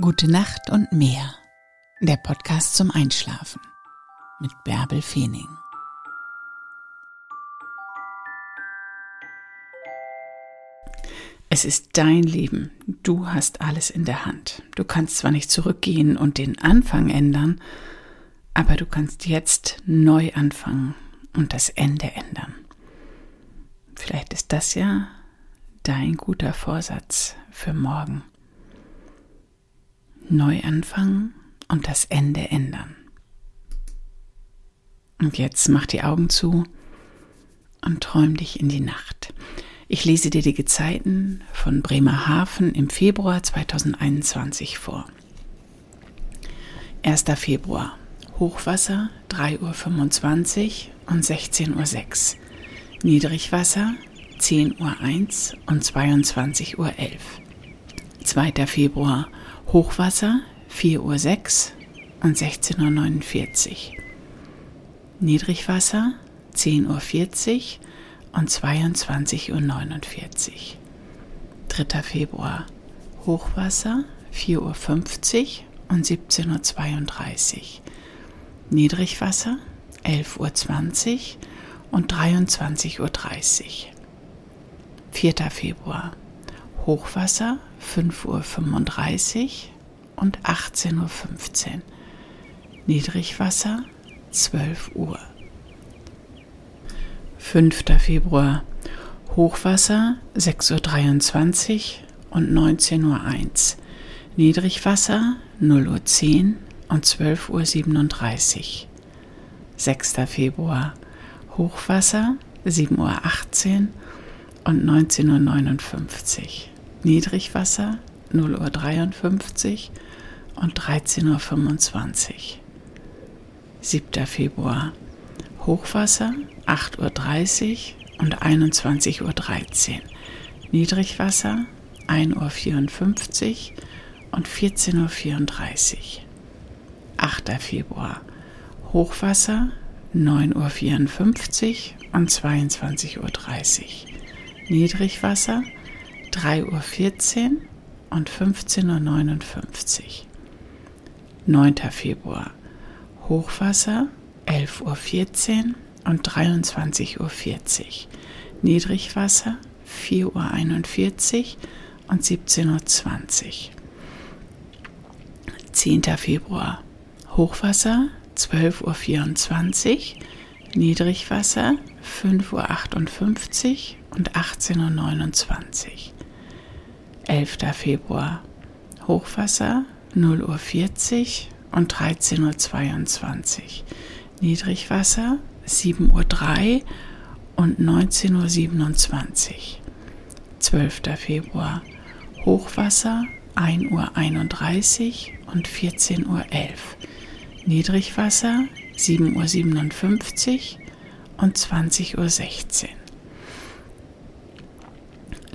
Gute Nacht und mehr. Der Podcast zum Einschlafen mit Bärbel Feening. Es ist dein Leben. Du hast alles in der Hand. Du kannst zwar nicht zurückgehen und den Anfang ändern, aber du kannst jetzt neu anfangen und das Ende ändern. Vielleicht ist das ja dein guter Vorsatz für morgen neu anfangen und das Ende ändern. Und jetzt mach die Augen zu und träum dich in die Nacht. Ich lese dir die Gezeiten von Bremerhaven im Februar 2021 vor. 1. Februar. Hochwasser 3.25 Uhr und 16.06 Uhr. Niedrigwasser 10.01 Uhr und 22.11 Uhr. 2. Februar. Hochwasser 4.06 Uhr und 16.49 Uhr. Niedrigwasser 10.40 Uhr und 22.49 Uhr. 3. Februar Hochwasser 4.50 Uhr und 17.32 Uhr. Niedrigwasser 11.20 Uhr und 23.30 Uhr. 4. Februar Hochwasser 5.35 Uhr und 18.15 Uhr. Niedrigwasser 12 Uhr. 5. Februar Hochwasser 6.23 Uhr und 19.01 Uhr. Niedrigwasser 0.10 Uhr und 12.37 Uhr. 6. Februar Hochwasser 7.18 Uhr und 19.59 Uhr. Niedrigwasser 0.53 Uhr und 13.25 Uhr. 7. Februar Hochwasser 8.30 Uhr und 21.13 Uhr. Niedrigwasser 1.54 Uhr und 14.34 Uhr. 8. Februar Hochwasser 9.54 Uhr und 22.30 Uhr. Niedrigwasser 3.14 Uhr und 15.59 Uhr. 9. Februar. Hochwasser 11.14 Uhr und 23.40 Uhr. Niedrigwasser 4.41 Uhr und 17.20 Uhr. 10. Februar. Hochwasser 12.24 Uhr. Niedrigwasser 5.58 Uhr und 18.29 Uhr. 11. Februar Hochwasser 0.40 Uhr und 13.22 Uhr. Niedrigwasser 7.03 Uhr und 19.27 Uhr. 12. Februar Hochwasser 1.31 Uhr und 14.11 Uhr. Niedrigwasser 7.57 Uhr und 20.16 Uhr.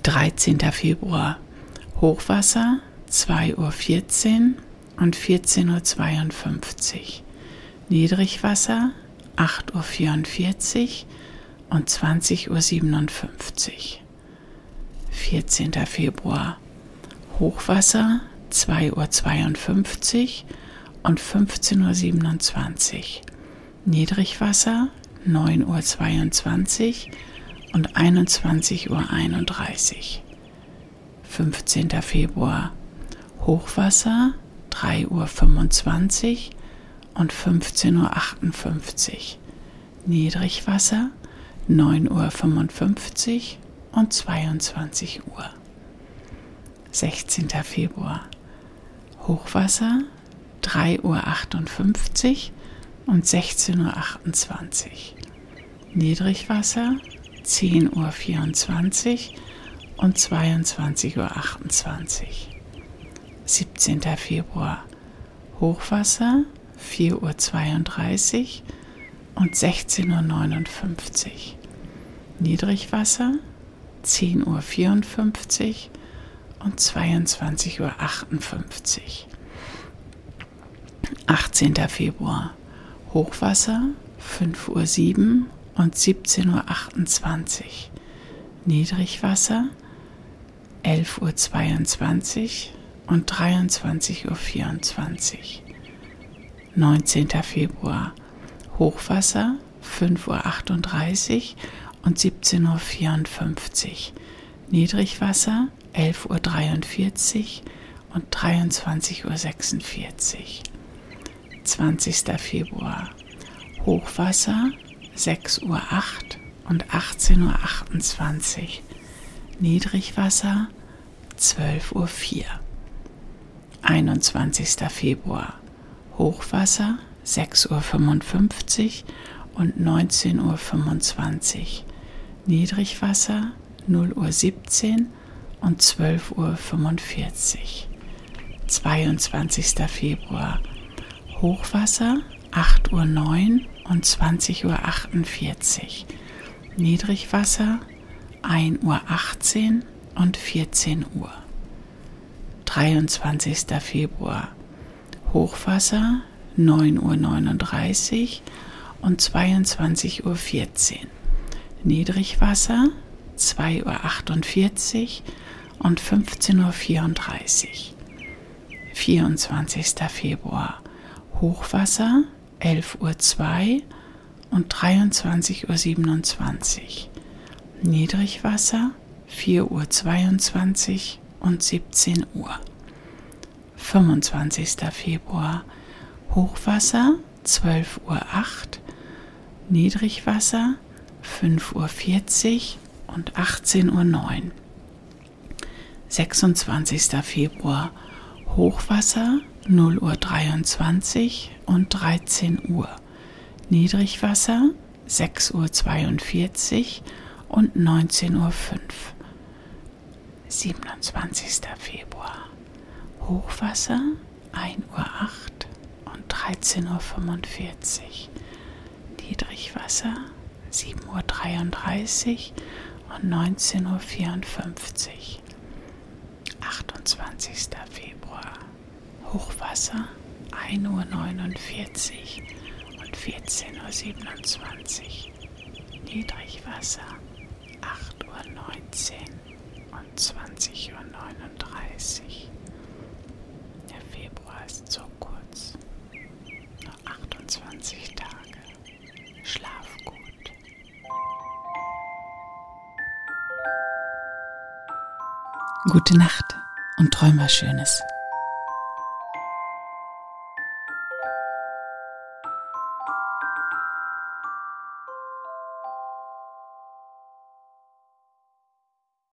13. Februar Hochwasser 2.14 Uhr und 14.52 Uhr. Niedrigwasser 8.44 Uhr und 20.57 Uhr. 14. Februar Hochwasser 2.52 Uhr und 15.27 Uhr. Niedrigwasser 9.22 Uhr und 21.31 Uhr. 15. Februar Hochwasser 3.25 Uhr und 15.58 Uhr. Niedrigwasser 9.55 Uhr und 22 Uhr. 16. Februar Hochwasser 3.58 Uhr und 16.28 Uhr. Niedrigwasser 10.24 Uhr und 22.28 Uhr. 17. Februar Hochwasser 4.32 Uhr und 16.59 Uhr. Niedrigwasser 10.54 Uhr und 22.58 Uhr. 18. Februar Hochwasser 5.07 Uhr und 17.28 Uhr. Niedrigwasser 11.22 Uhr und 23.24 Uhr. 19. Februar Hochwasser 5.38 Uhr und 17.54 Uhr. Niedrigwasser 11.43 Uhr und 23.46 Uhr. 20. Februar Hochwasser 6.08 Uhr und 18.28 Uhr. Niedrigwasser 12.04 Uhr. 21. Februar Hochwasser 6.55 Uhr und 19.25 Uhr. Niedrigwasser 0.17 Uhr und 12.45 Uhr. 22. Februar Hochwasser 8.09 Uhr und 20.48 Uhr. Niedrigwasser 1.18 Uhr und 14 Uhr. 23. Februar Hochwasser 9.39 Uhr und 22.14 Uhr. Niedrigwasser 2.48 Uhr und 15.34 Uhr. 24. Februar Hochwasser 11.02 Uhr und 23.27 Uhr. Niedrigwasser 4.22 Uhr und 17 Uhr. 25. Februar Hochwasser 12.08 Uhr, Niedrigwasser 5.40 Uhr und 18.09 Uhr. 26. Februar Hochwasser 0.23 Uhr und 13 Uhr. Niedrigwasser 6.42 Uhr und 19.05 Uhr. 27. Februar Hochwasser 1.08 Uhr und 13.45 Uhr. Niedrigwasser 7.33 Uhr und 19.54 Uhr. 28. Februar Hochwasser 1.49 Uhr und 14.27 Uhr. Niedrigwasser 8.19 Uhr und 20.39 Uhr. Der Februar ist so kurz. Nur 28 Tage. Schlaf gut. Gute Nacht und träum was Schönes.